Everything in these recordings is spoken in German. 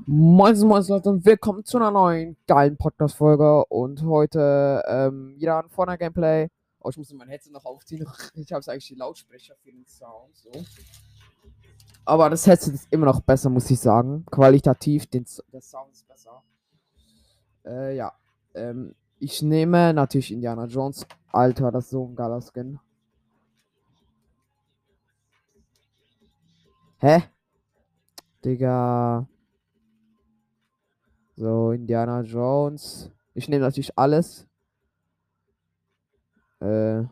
Moin, moin, Leute, und willkommen zu einer neuen geilen Podcast-Folge. Und heute ähm, wieder ein vorne Gameplay. Oh, ich muss mein Headset noch aufziehen. Ich habe eigentlich die Lautsprecher für den Sound. So. Aber das Headset ist immer noch besser, muss ich sagen. Qualitativ, den, der Sound ist besser. Äh, ja. Ähm, ich nehme natürlich Indiana Jones. Alter, das ist so ein geiler Skin. Hä? Digga. So, Indiana Jones. Ich nehme natürlich alles. Äh.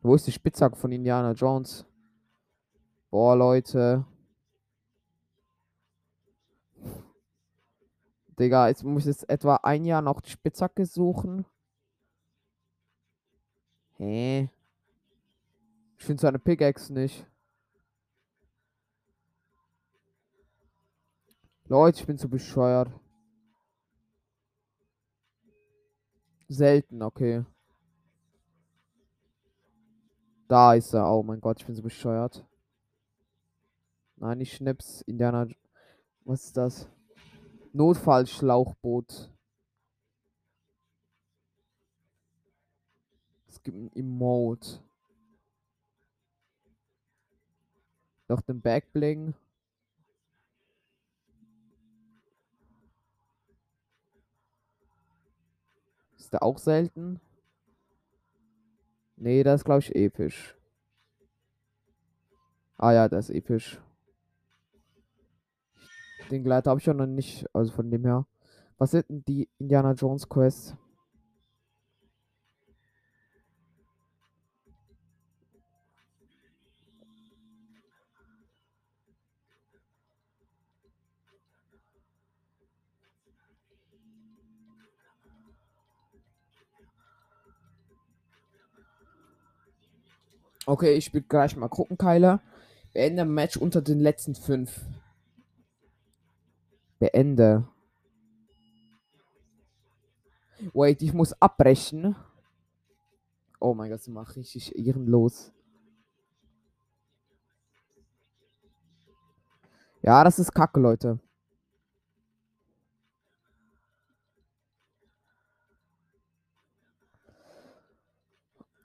Wo ist die Spitzhacke von Indiana Jones? Boah, Leute. Digga, jetzt muss ich jetzt etwa ein Jahr noch die Spitzhacke suchen. Hä? Ich finde seine Pickaxe nicht. Leute, ich bin zu bescheuert. Selten, okay. Da ist er. Oh mein Gott, ich bin so bescheuert. Nein, ich schnips. Indiana. Was ist das? Notfallschlauchboot. Es gibt ein Emote. Noch den Backbling. Ist der auch selten? Nee, das ist glaube ich episch. Ah ja, das ist episch. Den Gleiter habe ich ja noch nicht, also von dem her. Was sind die Indiana Jones Quests? Okay, ich spiele gleich mal Gruppenkeiler. Beende Match unter den letzten fünf. Beende. Wait, ich muss abbrechen. Oh mein Gott, das macht richtig ehrenlos. Ja, das ist kacke, Leute.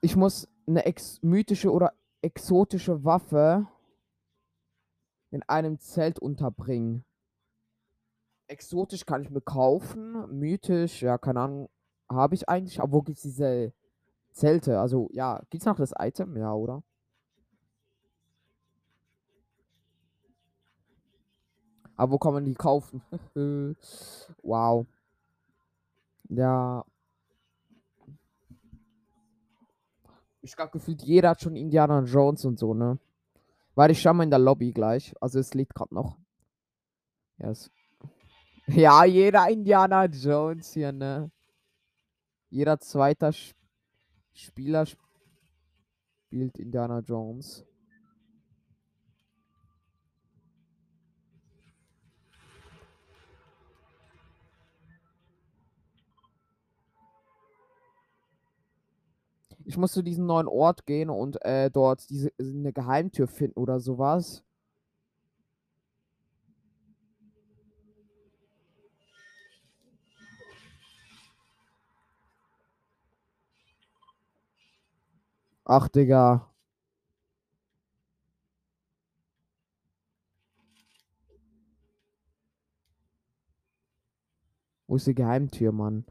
Ich muss eine ex mythische oder exotische Waffe in einem Zelt unterbringen. Exotisch kann ich mir kaufen, mythisch, ja, keine Ahnung, habe ich eigentlich. Aber wo gibt es diese Zelte? Also, ja, gibt es noch das Item? Ja, oder? Aber wo kann man die kaufen? wow. Ja, Ich glaube, gefühlt jeder hat schon Indiana Jones und so, ne? Weil ich schau mal in der Lobby gleich. Also es liegt gerade noch. Yes. Ja, jeder Indiana Jones hier, ne? Jeder zweite Spieler spielt Indiana Jones. Ich muss zu diesem neuen Ort gehen und äh, dort diese eine Geheimtür finden oder sowas. Ach, Digga. Wo ist die Geheimtür, Mann?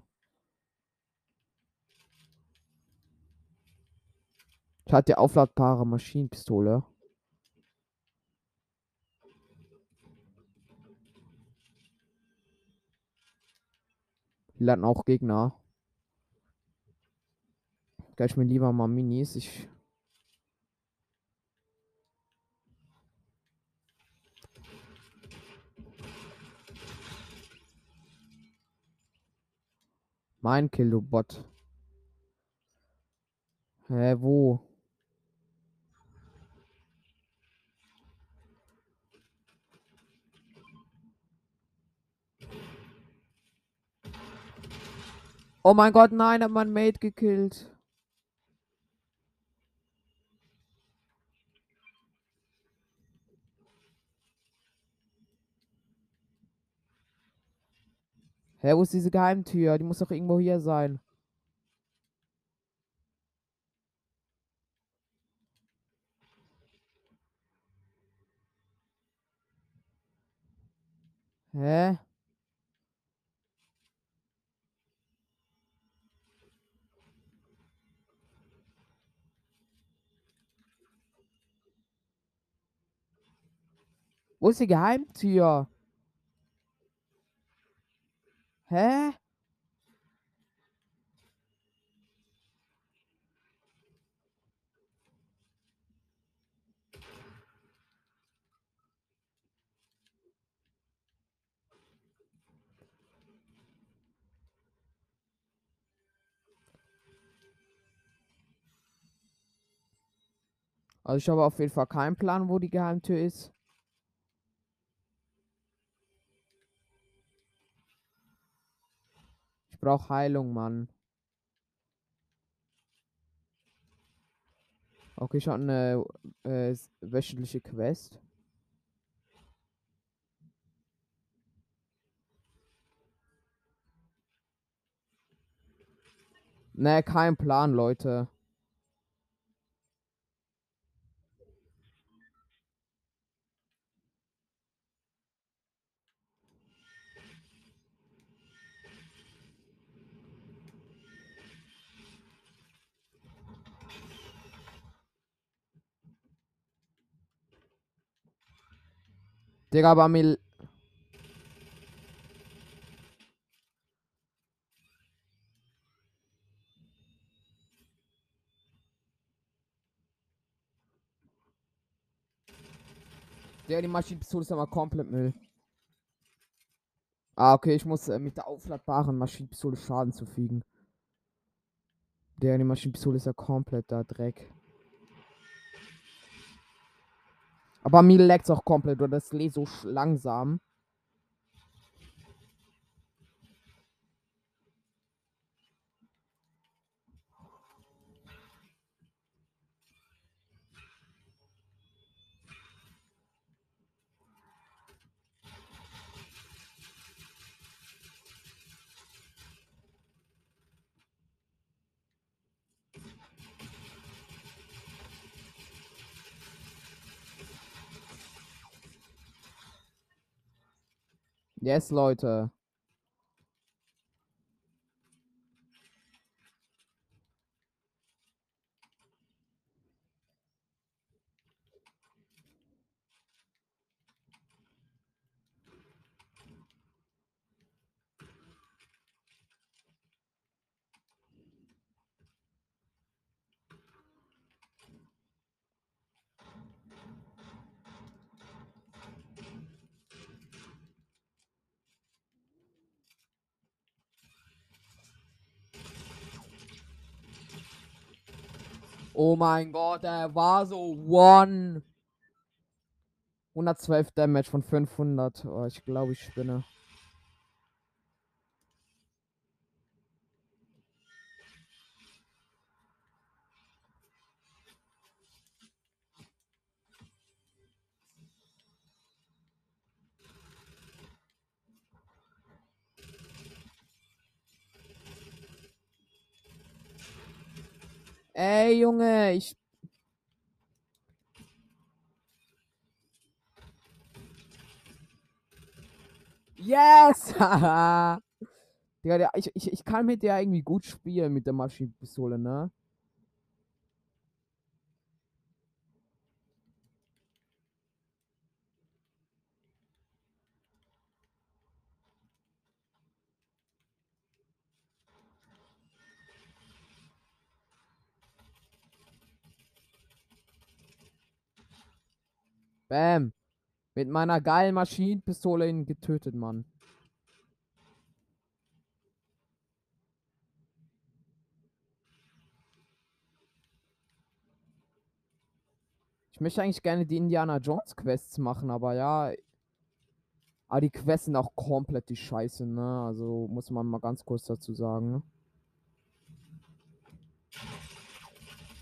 Hatte die aufladbare Maschinenpistole. Hier landen auch Gegner. Gleich mir lieber mal Minis. Ich Mein Kilobot. Hä, wo? Oh mein Gott, nein, hat mein Mate gekillt. Hä, wo ist diese Geheimtür? Die muss doch irgendwo hier sein. Wo ist die Geheimtür? Hä? Also ich habe auf jeden Fall keinen Plan, wo die Geheimtür ist. Brauche Heilung, Mann. Okay, ich habe eine äh, wöchentliche Quest. Ne, kein Plan, Leute. Digga, aber mir. Digga, die Maschinenpistole ist aber komplett Müll. Ah, okay, ich muss äh, mit der aufladbaren Maschinenpistole Schaden zufügen. Digga, die Maschinenpistole ist ja komplett da Dreck. Aber mir leckt's auch komplett, oder das lädt so langsam. Yes, Leute. Oh mein Gott, er war so one. 112 Damage von 500. Oh, ich glaube, ich spinne. Ey, Junge, ich. Yes! Haha. Digga, ich, ich, ich kann mit der irgendwie gut spielen, mit der Maschinenpistole, ne? Bam. Mit meiner geilen Maschinenpistole ihn getötet, Mann. Ich möchte eigentlich gerne die Indiana Jones Quests machen, aber ja. Aber die Quests sind auch komplett die Scheiße, ne? Also muss man mal ganz kurz dazu sagen. Ne?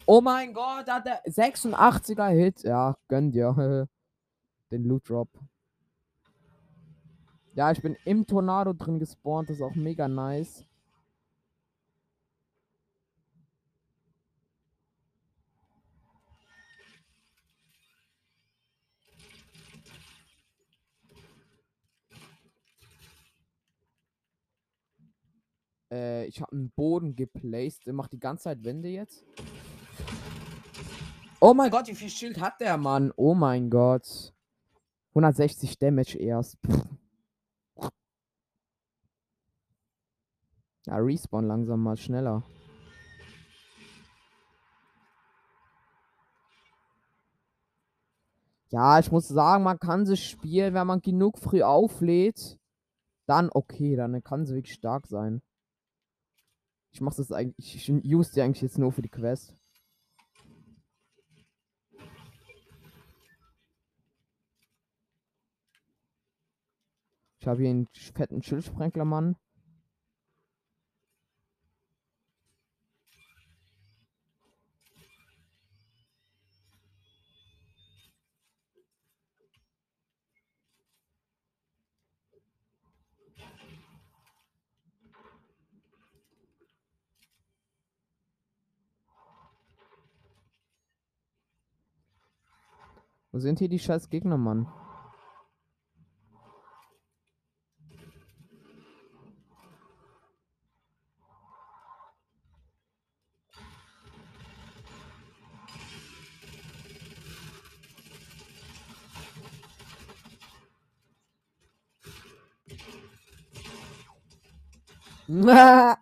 Oh mein Gott, hat der 86er Hit. Ja, gönn dir. Den Loot Drop. Ja, ich bin im Tornado drin gespawnt. Das ist auch mega nice. Äh, ich habe einen Boden geplaced. Der macht die ganze Zeit Wände jetzt. Oh mein Gott, wie viel Schild hat der Mann? Oh mein Gott. 160 Damage erst. Ja, respawn langsam mal schneller. Ja, ich muss sagen, man kann sie spielen, wenn man genug früh auflädt. Dann okay, dann kann sie wirklich stark sein. Ich mach das eigentlich, ich use die eigentlich jetzt nur für die Quest. Ich habe hier einen fetten Schildsprenklermann. Wo sind hier die scheiß Gegner, Mann?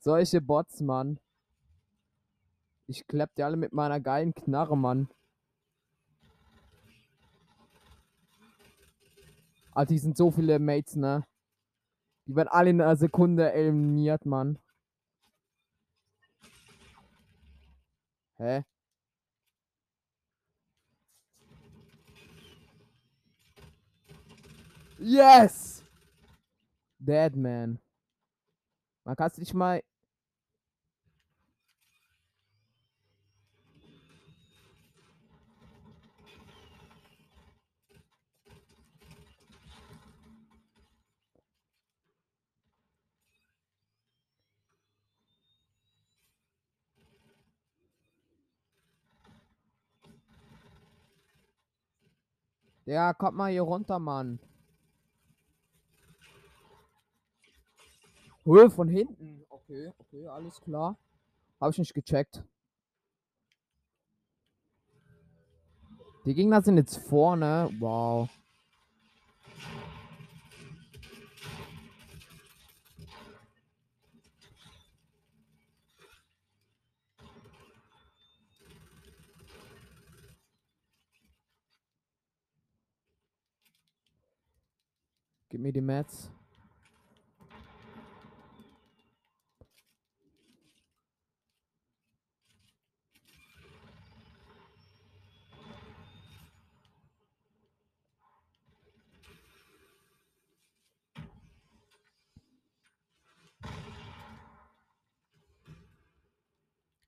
Solche Bots, Mann. Ich klepp die alle mit meiner geilen Knarre, Mann. Alter, die sind so viele Mates, ne? Die werden alle in einer Sekunde eliminiert, Mann. Hä? Yes! Dead man. Man kannst dich mal. Ja, kommt mal hier runter, Mann. Höhe von hinten. Okay, okay, alles klar. Habe ich nicht gecheckt. Die Gegner sind jetzt vorne. Wow. Gib mir die Mats.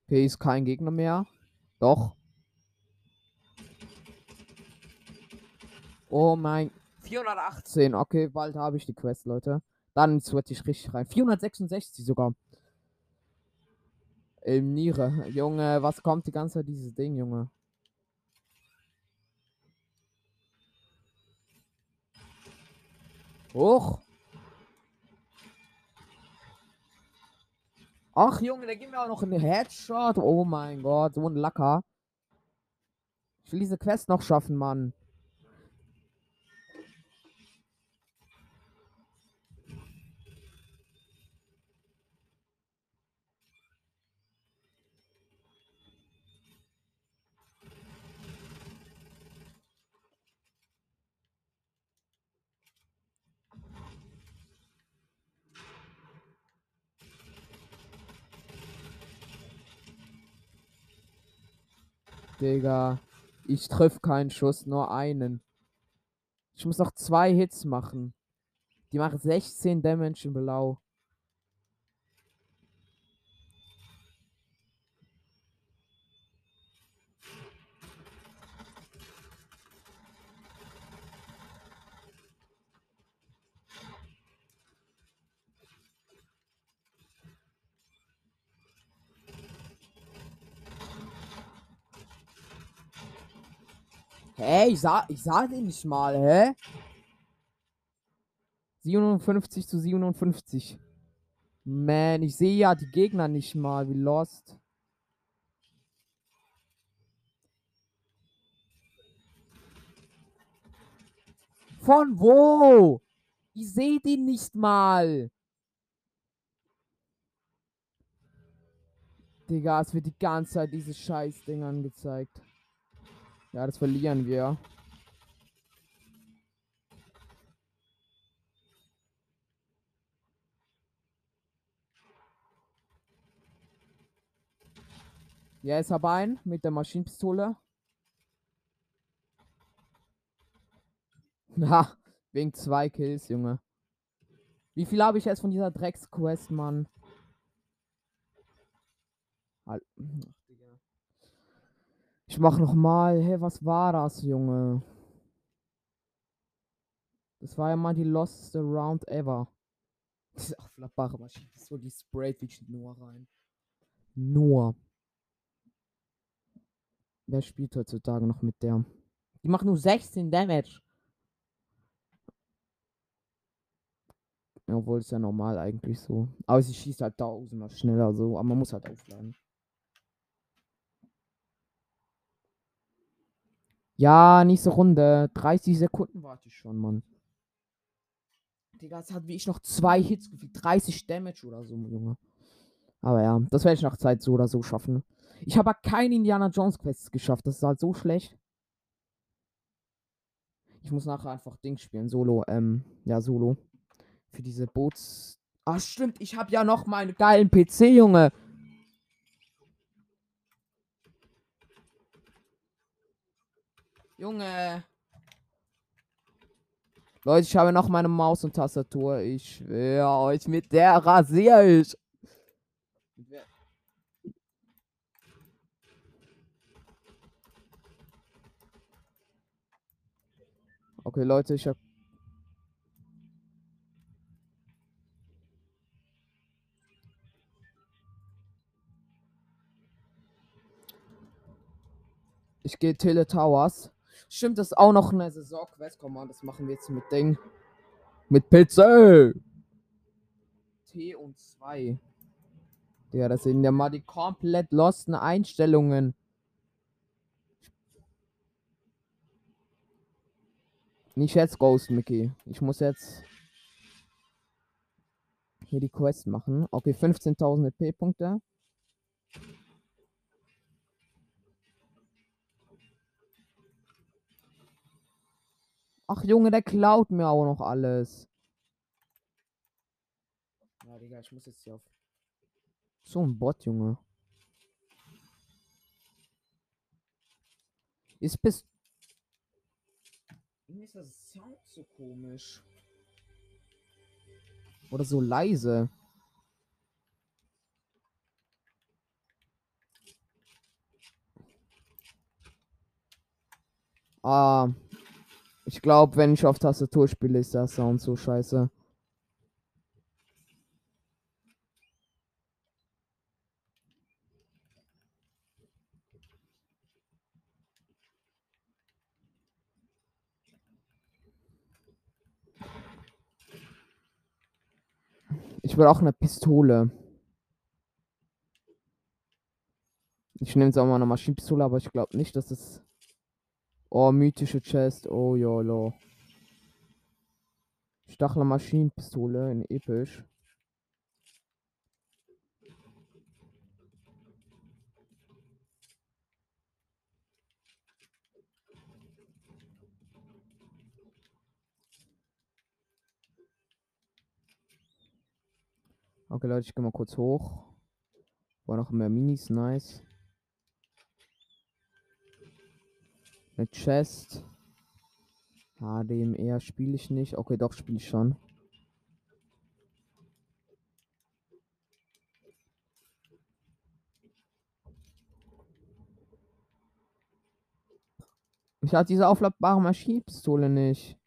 Okay, ist kein Gegner mehr. Doch. Oh mein. 418. Okay, bald habe ich die Quest, Leute. Dann switch ich richtig rein. 466 sogar. Eliminiere. Junge, was kommt die ganze Zeit dieses Ding, Junge? Hoch. Ach, Junge, der gibt mir auch noch einen Headshot. Oh mein Gott, so ein Lacker. Ich will diese Quest noch schaffen, Mann. Digga. Ich triff keinen Schuss, nur einen. Ich muss noch zwei Hits machen. Die machen 16 Damage in Blau. Hä? Ich sah, ich sah den nicht mal, hä? 57 zu 57. Man, ich sehe ja die Gegner nicht mal, wie lost. Von wo? Ich sehe den nicht mal. Digga, es wird die ganze Zeit dieses Scheiß-Ding angezeigt. Ja, das verlieren wir. Ja, ist aber ein mit der Maschinenpistole. Na, wegen zwei Kills, Junge. Wie viel habe ich jetzt von dieser Drecksquest, Mann? Ich mach noch mal. Hey, was war das, Junge? Das war ja mal die losteste Round ever. Diese aufklappbare Maschine. So, die sprayt wirklich nur rein. Nur. Wer spielt heutzutage noch mit der? Die macht nur 16 Damage. Obwohl ist ja normal eigentlich so. Aber sie schießt halt tausendmal schneller so. Aber man muss halt aufladen. Ja, nächste Runde. 30 Sekunden warte ich schon, Mann. Digga, es hat wie ich noch zwei Hits gefühlt. 30 Damage oder so, Junge. Aber ja, das werde ich nach Zeit so oder so schaffen. Ich habe aber keine Indiana Jones Quests geschafft. Das ist halt so schlecht. Ich muss nachher einfach Dings spielen. Solo. Ähm, ja, Solo. Für diese Boots. Ah, stimmt. Ich habe ja noch meinen geilen PC, Junge. Junge. Leute, ich habe noch meine Maus und Tastatur. Ich schwöre euch, mit der rasiere ich. Okay, Leute, ich habe Ich gehe Tele Towers. Stimmt, das ist auch noch eine Saison-Quest. Komm mal, das machen wir jetzt mit Ding. Mit Pizza. T und 2. Ja, das sind ja mal die komplett losten Einstellungen. Nicht jetzt Ghost, Mickey. Ich muss jetzt hier die Quest machen. Okay, 15.000 EP-Punkte. Ach Junge, der klaut mir auch noch alles. Ja, Digga, ich muss jetzt hier auf. So ein Bot, Junge. Ist bis. Irgendwie ist das Sound so komisch. Oder so leise. Ah. Ich glaube, wenn ich auf Tastatur spiele, ist der Sound so scheiße. Ich will auch eine Pistole. Ich nehme jetzt auch mal eine Maschinenpistole, aber ich glaube nicht, dass es. Oh, mythische Chest. Oh, YOLO. Stachler Maschinenpistole in episch. Okay, Leute, ich gehe mal kurz hoch. War noch mehr Minis, nice. Eine Chest. HDMR spiele ich nicht. Okay, doch, spiele ich schon. Ich hatte diese aufladbare Maschinenpistole nicht.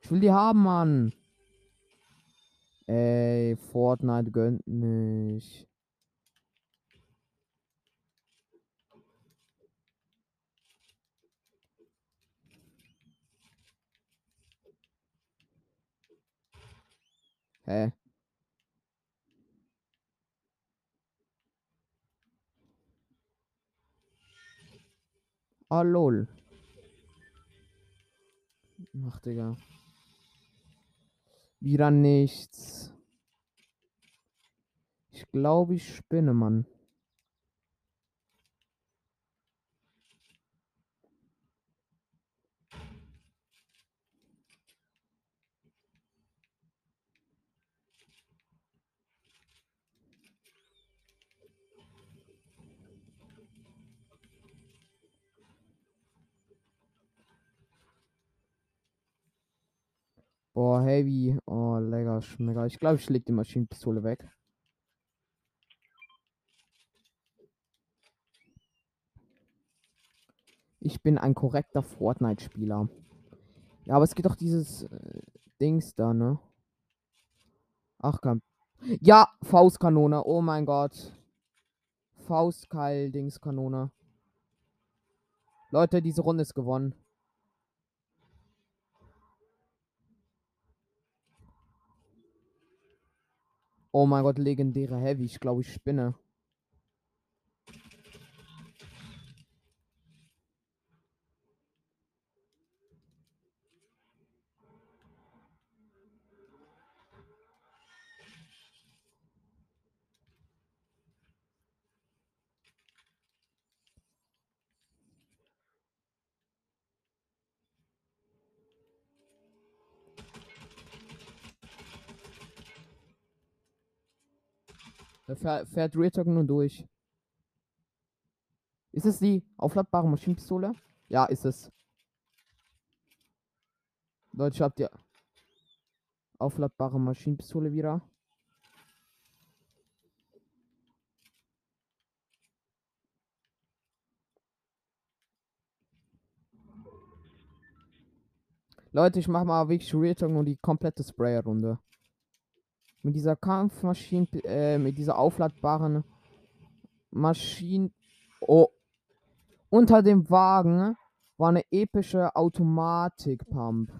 Ich will die haben, Mann. Ey, Fortnite gönnt nicht. Hä? Ah, lol. Ach, Digga. Wieder nichts. Ich glaube, ich spinne, Mann. Boah, heavy. Oh, lecker, schmecker. Ich glaube, ich leg die Maschinenpistole weg. Ich bin ein korrekter Fortnite-Spieler. Ja, aber es geht doch dieses äh, Dings da, ne? Ach komm. Ja, Faustkanone. Oh mein Gott. Faustkeil-Dingskanone. Leute, diese Runde ist gewonnen. Oh mein Gott, legendäre Heavy. Ich glaube, ich spinne. Da fährt, Real nur durch. Ist es die aufladbare Maschinenpistole? Ja, ist es. Leute, ich hab die aufladbare Maschinenpistole wieder. Leute, ich mach mal wirklich Real Talk nur die komplette Sprayer-Runde. Mit dieser Kampfmaschine, äh, mit dieser aufladbaren Maschine. Oh. Unter dem Wagen war eine epische Automatik-Pump.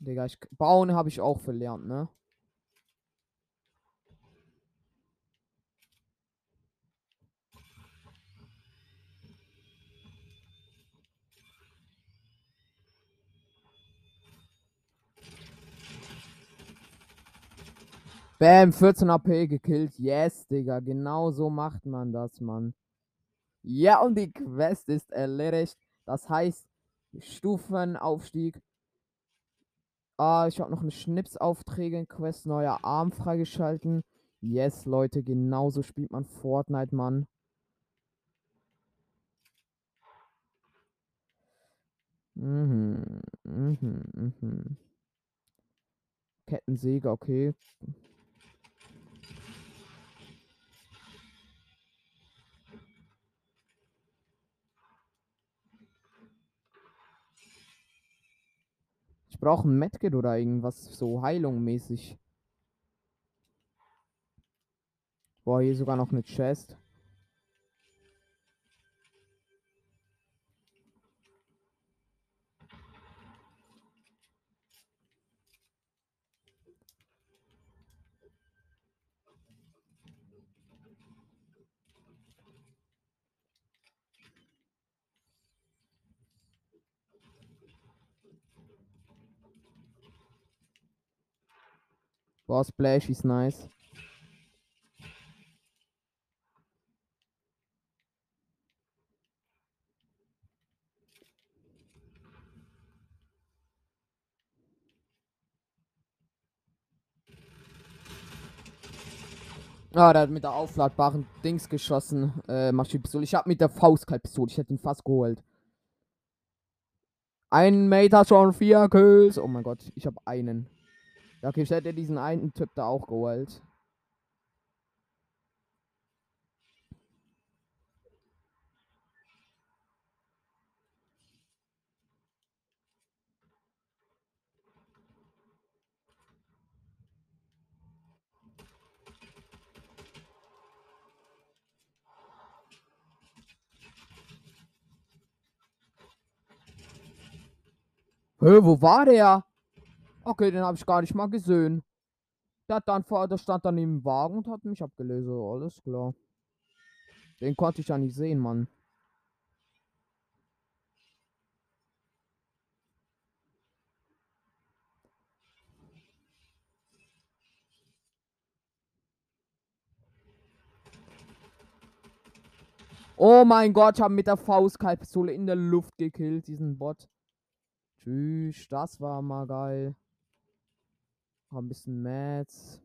Digga, ich, bauen habe ich auch verlernt, ne? Bam, 14 AP gekillt. Yes, Digga. Genau so macht man das, Mann. Ja, und die Quest ist erledigt. Das heißt, Stufenaufstieg. Ah, ich habe noch eine Schnipsaufträge-Quest, neuer Arm freigeschalten. Yes, Leute, genauso spielt man Fortnite, Mann. Mhm, mhm, mhm. Kettensäge, okay. Brauche ein Medkit oder irgendwas so Heilung mäßig. Boah, hier sogar noch eine Chest. Boah, Splash ist nice. Ah, der hat mit der aufladbaren Dings geschossen. Äh, Maschinenpistole. Ich hab mit der Faustkaltpistole. Ich hätte ihn fast geholt. Ein Mate hat schon vier Kills. Oh mein Gott, ich hab einen. Ja, okay, ich hätte diesen einen Typ da auch geholt. Hö, wo war der? Okay, den habe ich gar nicht mal gesehen. Der, hat dann der stand dann im Wagen und hat mich abgelesen. Alles klar. Den konnte ich ja nicht sehen, Mann. Oh mein Gott, ich habe mit der Faustkalbpistole in der Luft gekillt, diesen Bot. Tschüss, das war mal geil. Noch ein bisschen Mats.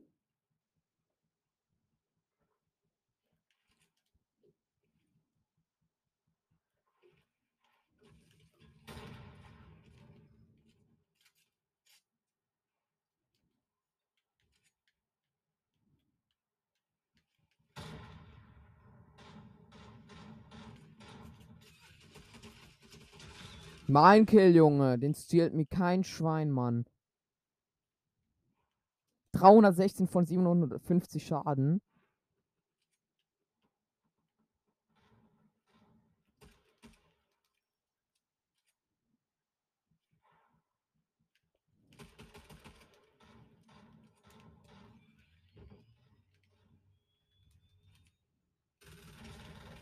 Mein Kill, Junge. Den stiehlt mir kein Schwein, Mann. 316 von 750 Schaden.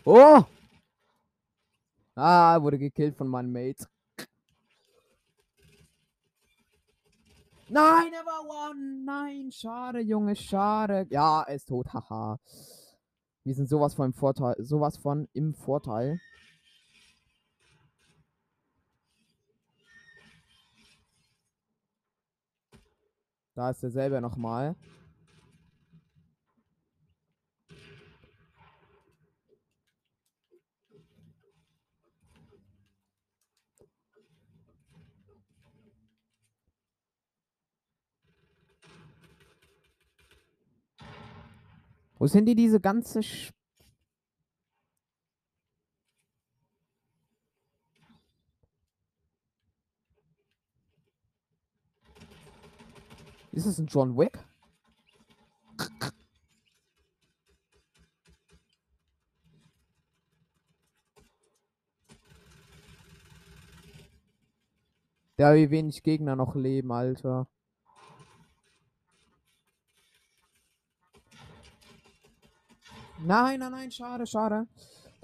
Oh! Ah, wurde gekillt von meinen Mates. Nein, er war one. Nein, schade, Junge, schade. Ja, er ist tot, haha. Wir sind sowas von im Vorteil, sowas von im Vorteil. Da ist derselbe nochmal. Wo sind die diese ganze Sch Ist es ein John Wick? Ja, wie wenig Gegner noch leben, Alter. Nein, nein, nein, schade, schade.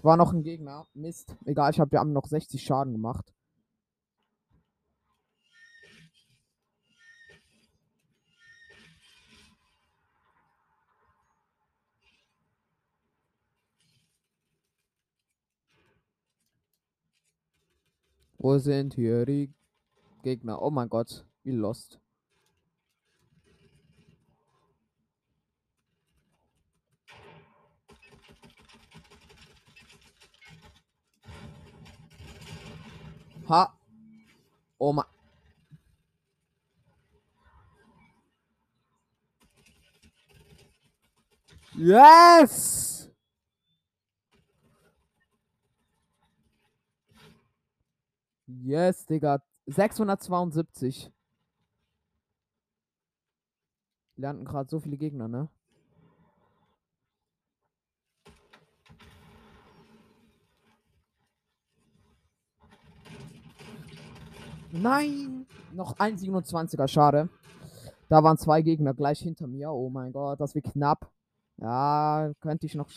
War noch ein Gegner. Mist. Egal, ich habe ja noch 60 Schaden gemacht. Wo sind hier die Gegner? Oh mein Gott, wie lost. Ha. Oh mein. Yes! Yes, Digga. 672. Lernten gerade so viele Gegner, ne? Nein! Noch ein 27er, schade. Da waren zwei Gegner gleich hinter mir. Oh mein Gott, das wird knapp. Ja, könnte ich noch.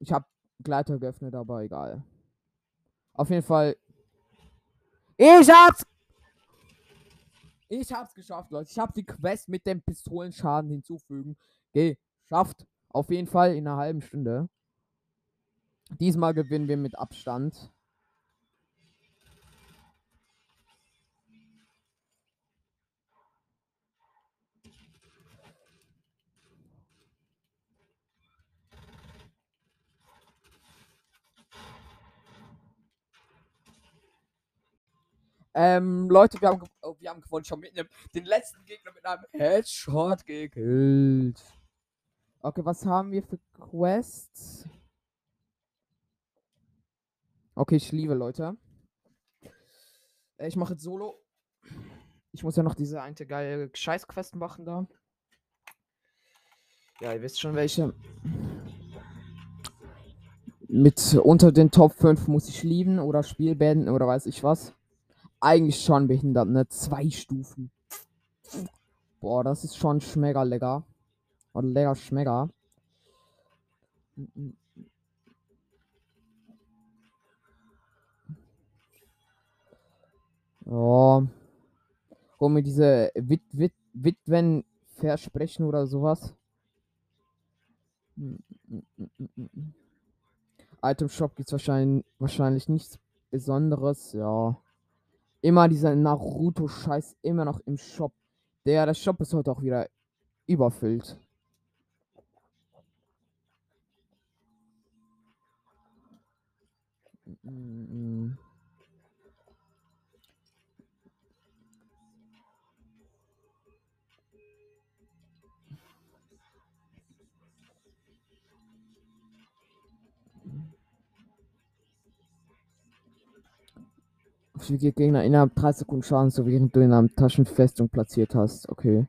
Ich habe Gleiter geöffnet, aber egal. Auf jeden Fall. Ich hab's ich hab's geschafft, Leute. Ich hab die Quest mit dem Pistolenschaden hinzufügen geschafft. Auf jeden Fall in einer halben Stunde. Diesmal gewinnen wir mit Abstand. Ähm, Leute, wir haben, oh, wir haben gewonnen. Schon mit einem, den letzten Gegner mit einem Headshot gekillt. Okay, was haben wir für Quests? Okay, ich liebe Leute. Ich mache jetzt Solo. Ich muss ja noch diese eine geile Scheißquest machen da. Ja, ihr wisst schon welche. Mit unter den Top 5 muss ich lieben oder Spiel beenden oder weiß ich was. Eigentlich schon behindert, ne? Zwei Stufen. Boah, das ist schon schmecker lecker. Oder lecker schmecker. Ja. Hol mir diese Wit Wit Witwen versprechen oder sowas. Item Shop gibt es wahrscheinlich, wahrscheinlich nichts Besonderes. Ja. Immer dieser Naruto-Scheiß immer noch im Shop. Der, der Shop ist heute auch wieder überfüllt. Mm -mm. Füge Gegner innerhalb 3 Sekunden Schaden, so während du in einer Taschenfestung platziert hast. Okay.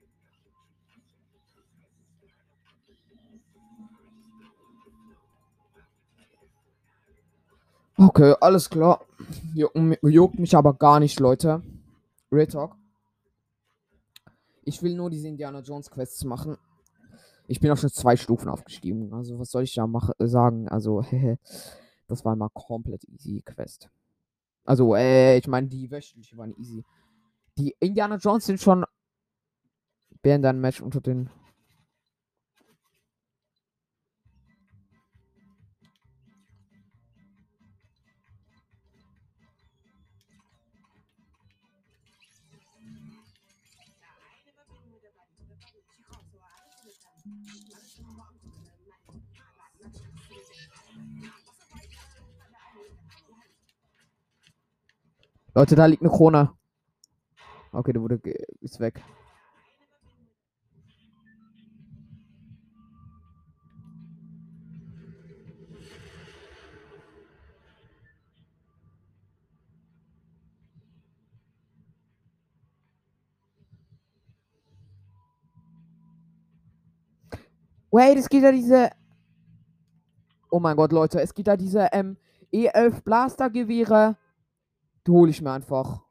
Okay, alles klar. Juckt mich aber gar nicht, Leute. Real Talk. Ich will nur diese Indiana Jones Quests machen. Ich bin auch schon zwei Stufen aufgestiegen. Also, was soll ich da mach, sagen? Also, das war mal komplett easy Quest. Also, äh, ich meine, die wöchentliche waren easy. Die Indiana Jones sind schon. Wären dann Match unter den Leute, da liegt eine Krone. Okay, der wurde ist weg. Wait, es gibt ja diese. Oh mein Gott, Leute, es gibt da diese ähm, E11 Blaster-Gewehre. Die hole ich mir einfach.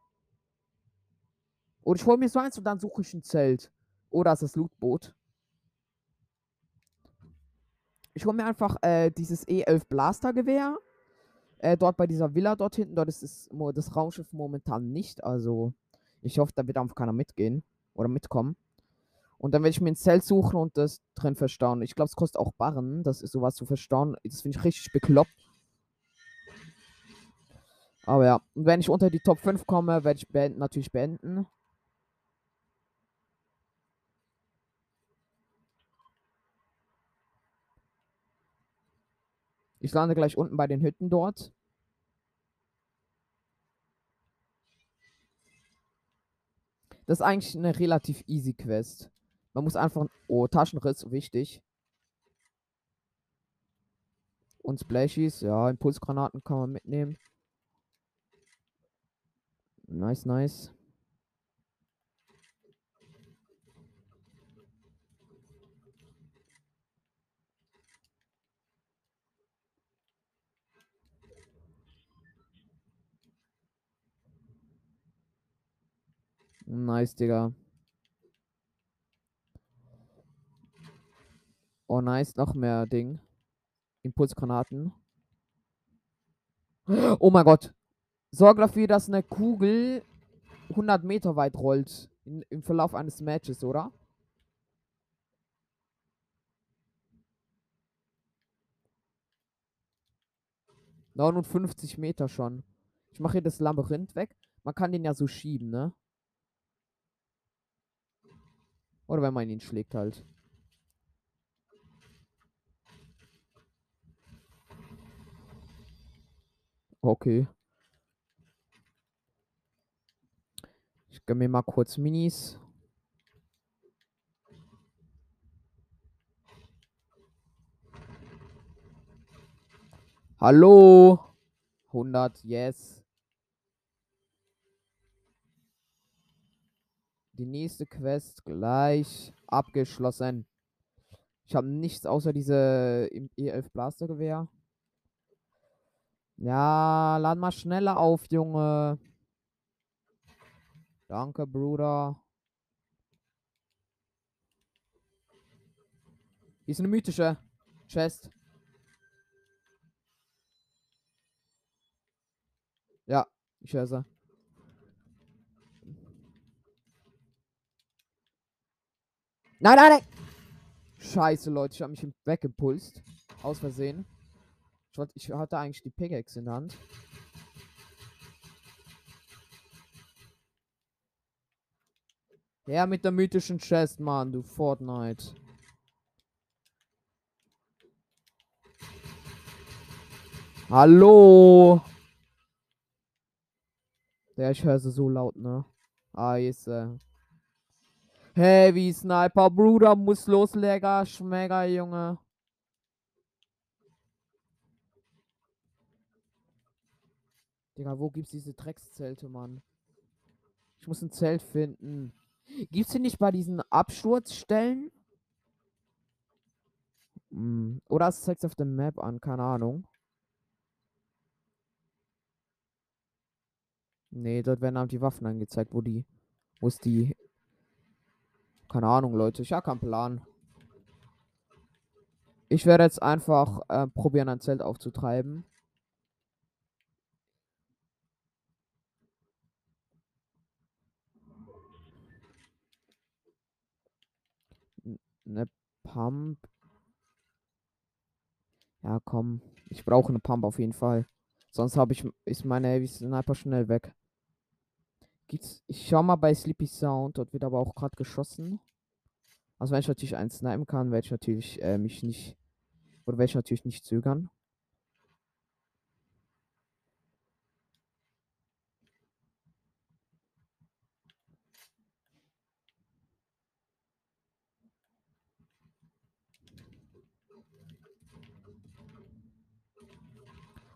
Oder ich hole mir so eins und dann suche ich ein Zelt. Oder ist das Lootboot. Ich hole mir einfach äh, dieses E11 Blaster-Gewehr. Äh, dort bei dieser Villa dort hinten. Dort ist das, das Raumschiff momentan nicht. Also ich hoffe, da wird einfach keiner mitgehen. Oder mitkommen. Und dann werde ich mir ein Zelt suchen und das drin verstauen. Ich glaube, es kostet auch Barren, das ist sowas zu verstauen. Das finde ich richtig bekloppt. Aber ja, und wenn ich unter die Top 5 komme, werde ich beenden, natürlich beenden. Ich lande gleich unten bei den Hütten dort. Das ist eigentlich eine relativ easy Quest. Man muss einfach. Oh, Taschenriss, wichtig. Und Splashies, ja, Impulsgranaten kann man mitnehmen. Nice, nice. Nice, Digga. Oh, nice. Noch mehr Ding. Impulsgranaten. Oh mein Gott. Sorge dafür, dass eine Kugel 100 Meter weit rollt. In, Im Verlauf eines Matches, oder? Neunundfünfzig Meter schon. Ich mache hier das Labyrinth weg. Man kann den ja so schieben, ne? Oder wenn man ihn schlägt halt. Okay. Gönne mir mal kurz Minis. Hallo. 100, yes. Die nächste Quest gleich abgeschlossen. Ich habe nichts außer diese E11 Blastergewehr. Ja, lad mal schneller auf, Junge. Danke, Bruder. Hier ist eine mythische Chest. Ja, ich höre sie. Nein, nein, nein! Scheiße, Leute, ich habe mich weggepulst. Aus Versehen. Ich, hatte eigentlich die Pickaxe in der Hand. Ja, mit der mythischen Chest, Mann, du Fortnite. Hallo! Ja, ich höre sie so laut, ne? Ah, ist äh. Heavy Sniper, Bruder, muss los, lecker, Schmecker, Junge. Digga, wo gibt's diese Dreckszelte, Mann? Ich muss ein Zelt finden. Gibt's hier nicht bei diesen Absturzstellen? Hm. Oder es zeigt auf der Map an, keine Ahnung. Nee, dort werden halt die Waffen angezeigt, wo die. Wo ist die. Keine Ahnung, Leute. Ich habe keinen Plan. Ich werde jetzt einfach äh, probieren, ein Zelt aufzutreiben. Eine Pump. Ja, komm. Ich brauche eine Pump auf jeden Fall. Sonst habe ich ist meine Heavy Sniper schnell weg. Gibt's, ich schau mal bei Sleepy Sound. Dort wird aber auch gerade geschossen. Also wenn ich natürlich einen snipen kann, werde ich natürlich äh, mich nicht oder werde ich natürlich nicht zögern.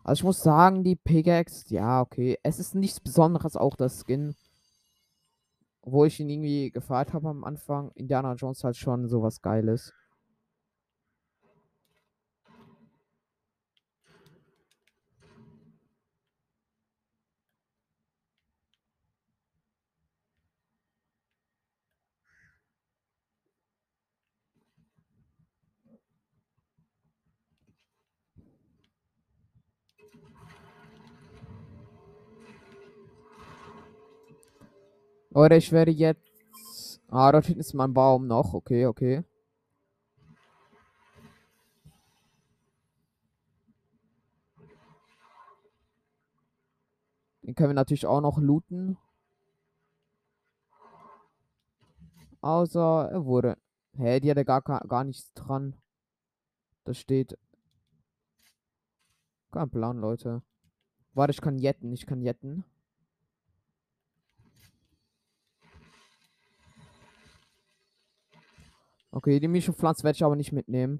Also ich muss sagen, die Pickaxe, ja, okay. Es ist nichts Besonderes, auch das Skin. Wo ich ihn irgendwie gefeiert habe am Anfang. Indiana Jones halt schon sowas Geiles. Oder ich werde jetzt. Ah, dort hinten ist mein Baum noch. Okay, okay. Den können wir natürlich auch noch looten. Außer er wurde. Hä, die hatte gar, gar nichts dran. Das steht. Kein Plan, Leute. Warte, ich kann jetten, ich kann jetten. Okay, die Mischpflanze werde ich aber nicht mitnehmen.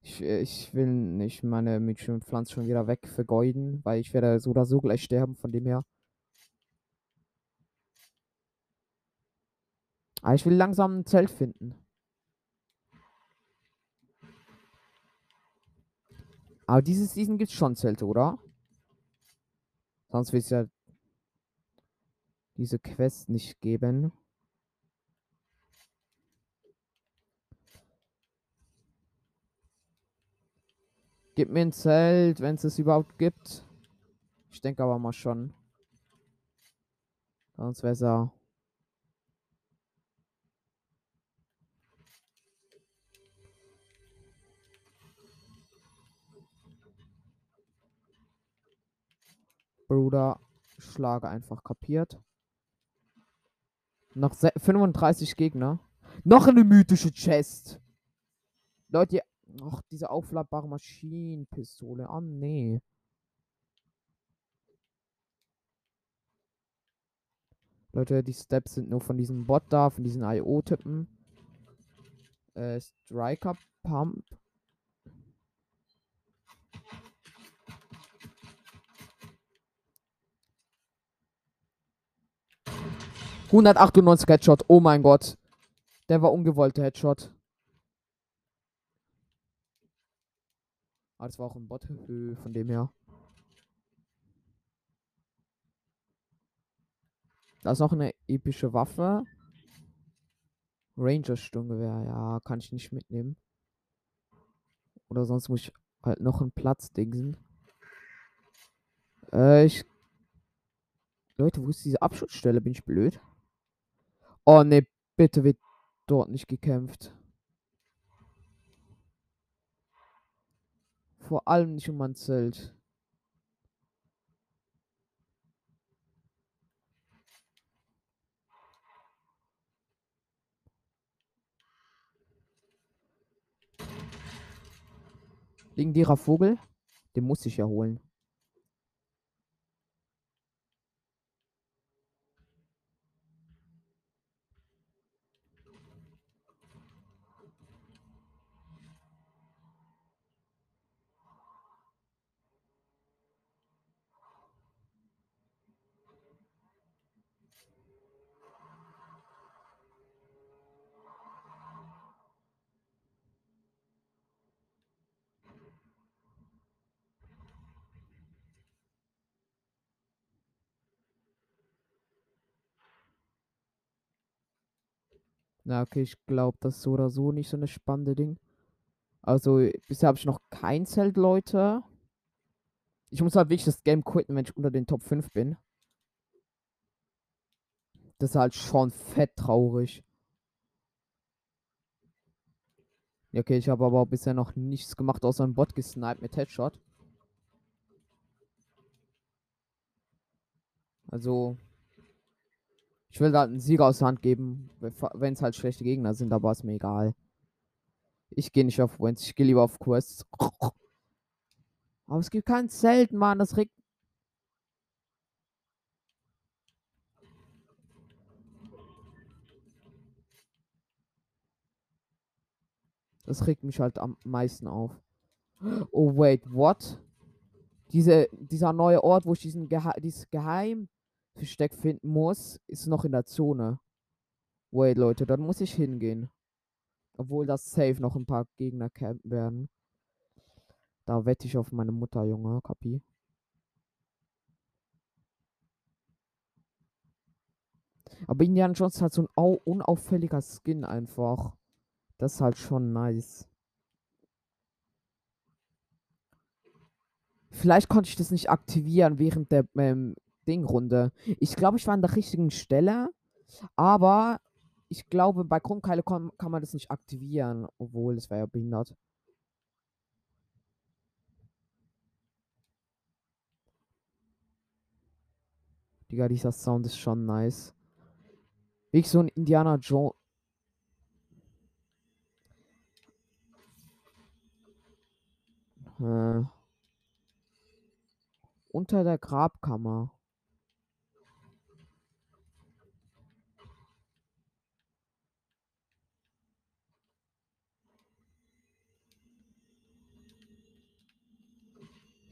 Ich, äh, ich will nicht meine Mischpflanze schon wieder weg vergeuden, weil ich werde so oder so gleich sterben, von dem her. Aber ah, ich will langsam ein Zelt finden. Aber dieses Season gibt es schon Zelte, oder? Sonst wird es ja diese Quest nicht geben. Gib mir ein Zelt, wenn es es überhaupt gibt. Ich denke aber mal schon. Sonst wäre es ja. Bruder, Schlage einfach kapiert. Noch 35 Gegner. Noch eine mythische Chest. Leute, Ach, diese aufladbare Maschinenpistole. Oh, nee. Leute, die Steps sind nur von diesem Bot da, von diesen IO-Typen. Äh, Striker Pump. ...198 Headshot. Oh mein Gott. Der war ungewollter Headshot. Ah, das war auch ein Bot, von dem her. Da ist noch eine epische Waffe. Ranger Sturmgewehr, ja, kann ich nicht mitnehmen. Oder sonst muss ich halt noch einen Platz dingsen. Äh, ich. Leute, wo ist diese Abschutzstelle? Bin ich blöd? Oh ne, bitte wird dort nicht gekämpft. Vor allem nicht um mein Zelt. Legendärer Vogel? Den muss ich ja holen. Na, okay, ich glaube, das ist so oder so nicht so eine spannende Ding. Also, bisher habe ich noch kein Zelt, Leute. Ich muss halt wirklich das Game quitten, wenn ich unter den Top 5 bin. Das ist halt schon fett traurig. Ja, okay, ich habe aber bisher noch nichts gemacht, außer einen Bot gesniped mit Headshot. Also, ich will da einen Sieger aus der Hand geben, wenn es halt schlechte Gegner sind, aber ist mir egal. Ich gehe nicht auf Wins, ich gehe lieber auf Quests. Aber es gibt kein Zelt, Mann, das regt. Das regt mich halt am meisten auf. Oh, wait, what? Diese, dieser neue Ort, wo ich diesen Gehe dieses Geheim Versteck finden muss, ist noch in der Zone. Wait, Leute, dann muss ich hingehen. Obwohl das safe noch ein paar Gegner campen werden. Da wette ich auf meine Mutter, Junge, Kapi. Aber Indiana Jones hat so ein unauffälliger Skin einfach. Das ist halt schon nice. Vielleicht konnte ich das nicht aktivieren während der ähm, Dingrunde. Ich glaube, ich war an der richtigen Stelle, aber ich glaube, bei Krummkeile kann, kann man das nicht aktivieren, obwohl es wäre ja behindert. Digga, dieser Sound ist schon nice. Wie so ein Indiana Jones. Äh. Unter der Grabkammer.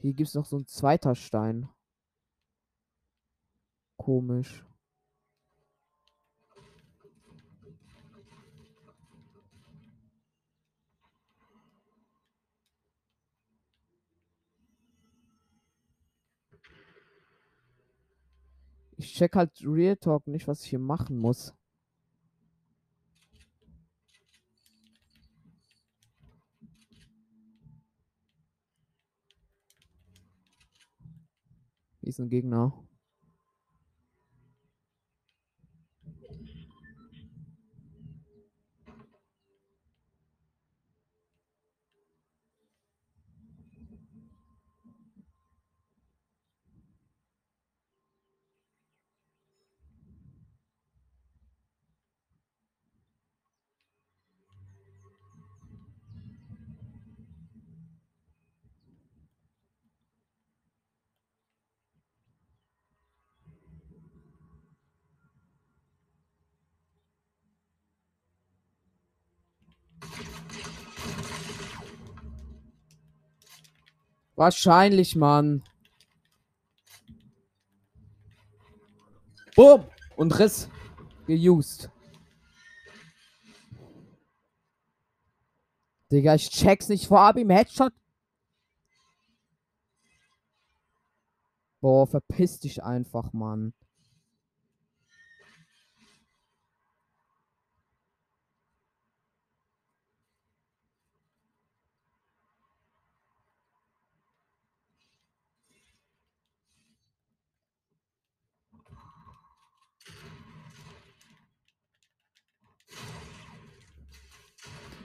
Hier gibt es noch so ein zweiter Stein. Komisch. Ich check halt Real Talk nicht, was ich hier machen muss. Ist ein Gegner. Wahrscheinlich, Mann. Boom! Und Riss. Geused. Digga, ich check's nicht vorab im Headshot. Boah, verpiss dich einfach, Mann.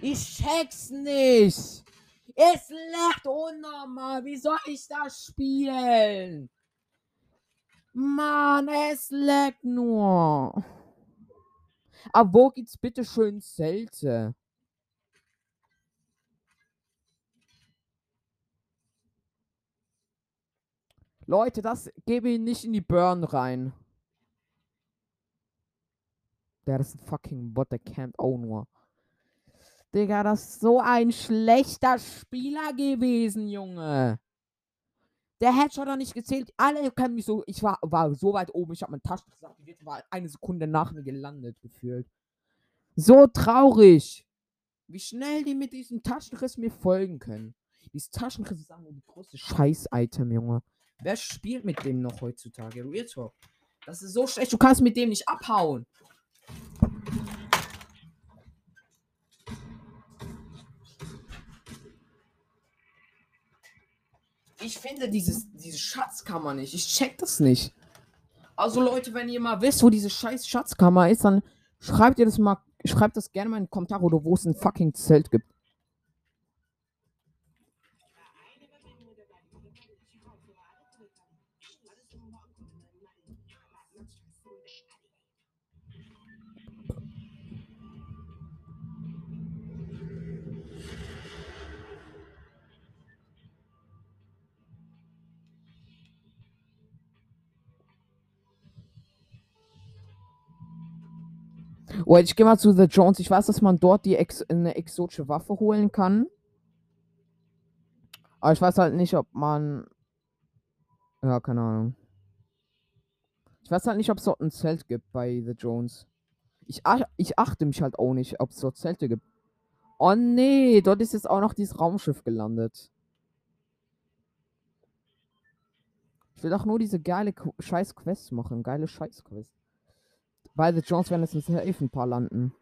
Ich check's nicht. Es leckt unnormal. Wie soll ich das spielen? Mann, es leckt nur. Aber wo gibt's bitte schön Zelte? Leute, das gebe ich nicht in die Burn rein. Der ist ein fucking Bot, der campt auch nur. Digga, das ist so ein schlechter Spieler gewesen, Junge. Der Headshot hat nicht gezählt. Alle können mich so. Ich war, war so weit oben. Ich habe meine Tasche desaktiviert. War eine Sekunde nach mir gelandet gefühlt. So traurig. Wie schnell die mit diesem Taschenriss mir folgen können. Dieses Taschenriss ist einfach die größte Scheiß-Item, Junge. Wer spielt mit dem noch heutzutage? Real Talk. Das ist so schlecht. Du kannst mit dem nicht abhauen. Ich finde dieses, diese Schatzkammer nicht. Ich check das nicht. Also Leute, wenn ihr mal wisst, wo diese scheiß Schatzkammer ist, dann schreibt ihr das mal, schreibt das gerne mal in die Kommentare oder wo es ein fucking Zelt gibt. Oh, ich gehe mal zu The Jones. Ich weiß, dass man dort die Ex eine exotische Waffe holen kann. Aber ich weiß halt nicht, ob man. Ja, keine Ahnung. Ich weiß halt nicht, ob es dort ein Zelt gibt bei The Jones. Ich, ach ich achte mich halt auch nicht, ob es dort Zelte gibt. Oh nee, dort ist jetzt auch noch dieses Raumschiff gelandet. Ich will doch nur diese geile Qu scheiß Quest machen. Geile scheiß Quest. Bei The Jones werden jetzt ein safe ein paar landen.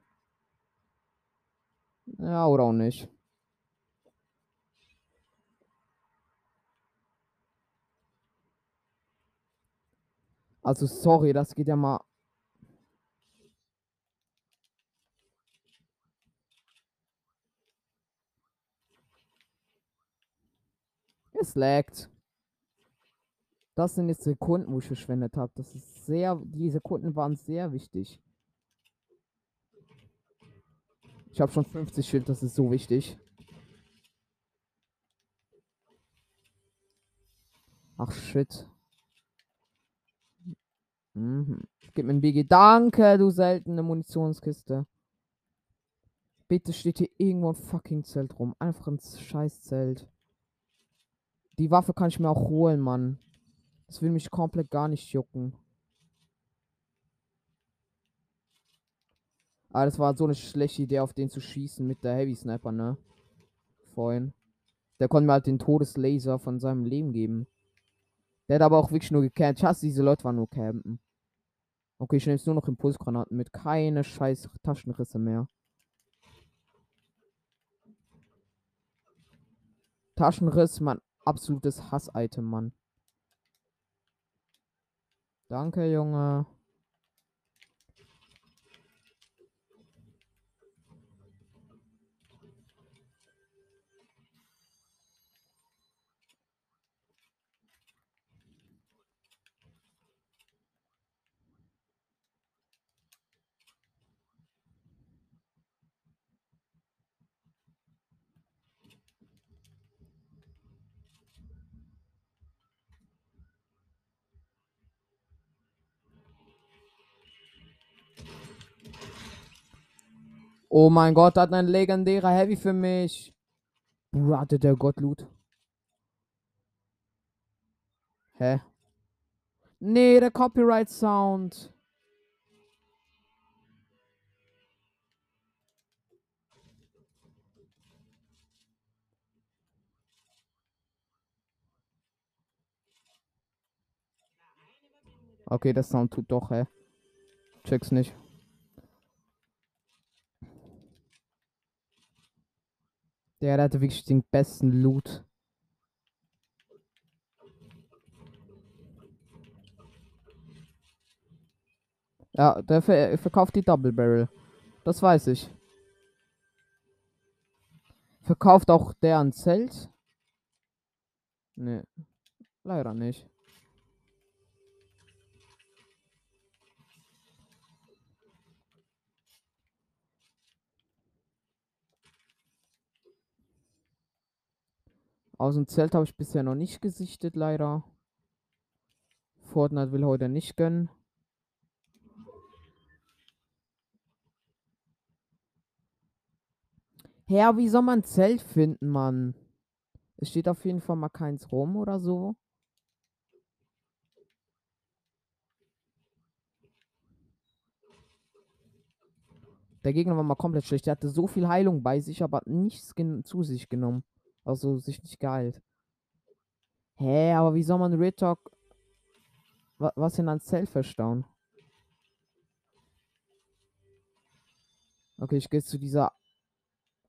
Ja, oder auch nicht. Also sorry, das geht ja mal. Es laggt. Das sind jetzt Sekunden, wo ich verschwendet habe. Das ist sehr. Die Sekunden waren sehr wichtig. Ich habe schon 50 Schild, das ist so wichtig. Ach shit. Mhm. Gib mir ein BG. Danke, du seltene Munitionskiste. Bitte steht hier irgendwo ein fucking Zelt rum. Einfach ein scheiß Zelt. Die Waffe kann ich mir auch holen, Mann. Das will mich komplett gar nicht jucken. Ah, das war so eine schlechte Idee, auf den zu schießen mit der Heavy Sniper, ne? Vorhin. Der konnte mir halt den Todeslaser von seinem Leben geben. Der hat aber auch wirklich nur gecampt. Ich hasse diese Leute, waren nur campen. Okay, ich nehme jetzt nur noch Impulsgranaten mit. Keine scheiß Taschenrisse mehr. Taschenriss, mein absolutes Hass-Item, Mann. Danke, Junge. Oh mein Gott, hat ein legendärer Heavy für mich. Warte, der Gottloot. Hä? Nee, der Copyright Sound. Okay, der Sound tut doch, hä? Check's nicht. Der, hatte wirklich den besten Loot. Ja, der ver verkauft die Double Barrel. Das weiß ich. Verkauft auch der ein Zelt? Nee. Leider nicht. Aus dem Zelt habe ich bisher noch nicht gesichtet, leider. Fortnite will heute nicht gönnen. Ja, wie soll man ein Zelt finden, Mann? Es steht auf jeden Fall mal keins rum oder so. Der Gegner war mal komplett schlecht. Der hatte so viel Heilung bei sich, aber nichts zu sich genommen. Also sich nicht geheilt. Hä, aber wie soll man Red Talk wa was in ein Zelt verstauen? Okay, ich gehe zu dieser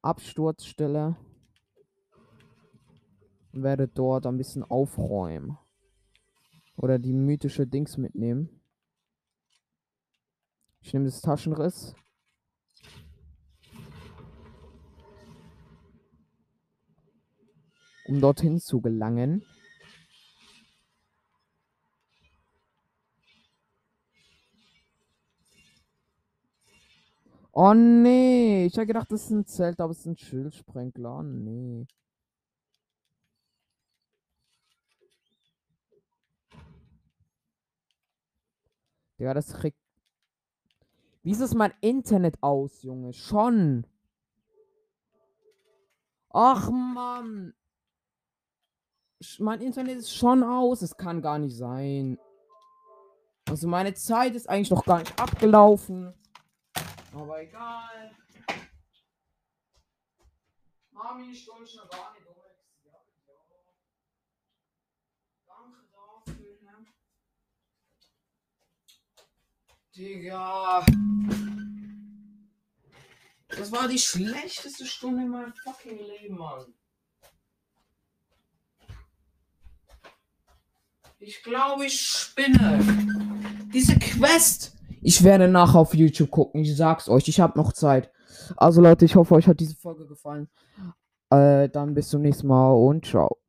Absturzstelle und werde dort ein bisschen aufräumen. Oder die mythische Dings mitnehmen. Ich nehme das Taschenriss. Um dorthin zu gelangen. Oh nee, ich habe gedacht, das ist ein Zelt, aber es ist ein Schildsprenkler. Oh nee. Ja, das kriegt. Wie ist es mein Internet aus, Junge? Schon. Ach Mann. Mein Internet ist schon aus. Es kann gar nicht sein. Also meine Zeit ist eigentlich noch gar nicht abgelaufen. Aber egal. Mami, ich schon gar nicht. Danke dafür, ne? Digga. Das war die schlechteste Stunde in meinem fucking Leben, Mann. Ich glaube, ich spinne. Diese Quest. Ich werde nachher auf YouTube gucken. Ich sag's euch. Ich habe noch Zeit. Also Leute, ich hoffe, euch hat diese Folge gefallen. Äh, dann bis zum nächsten Mal und ciao.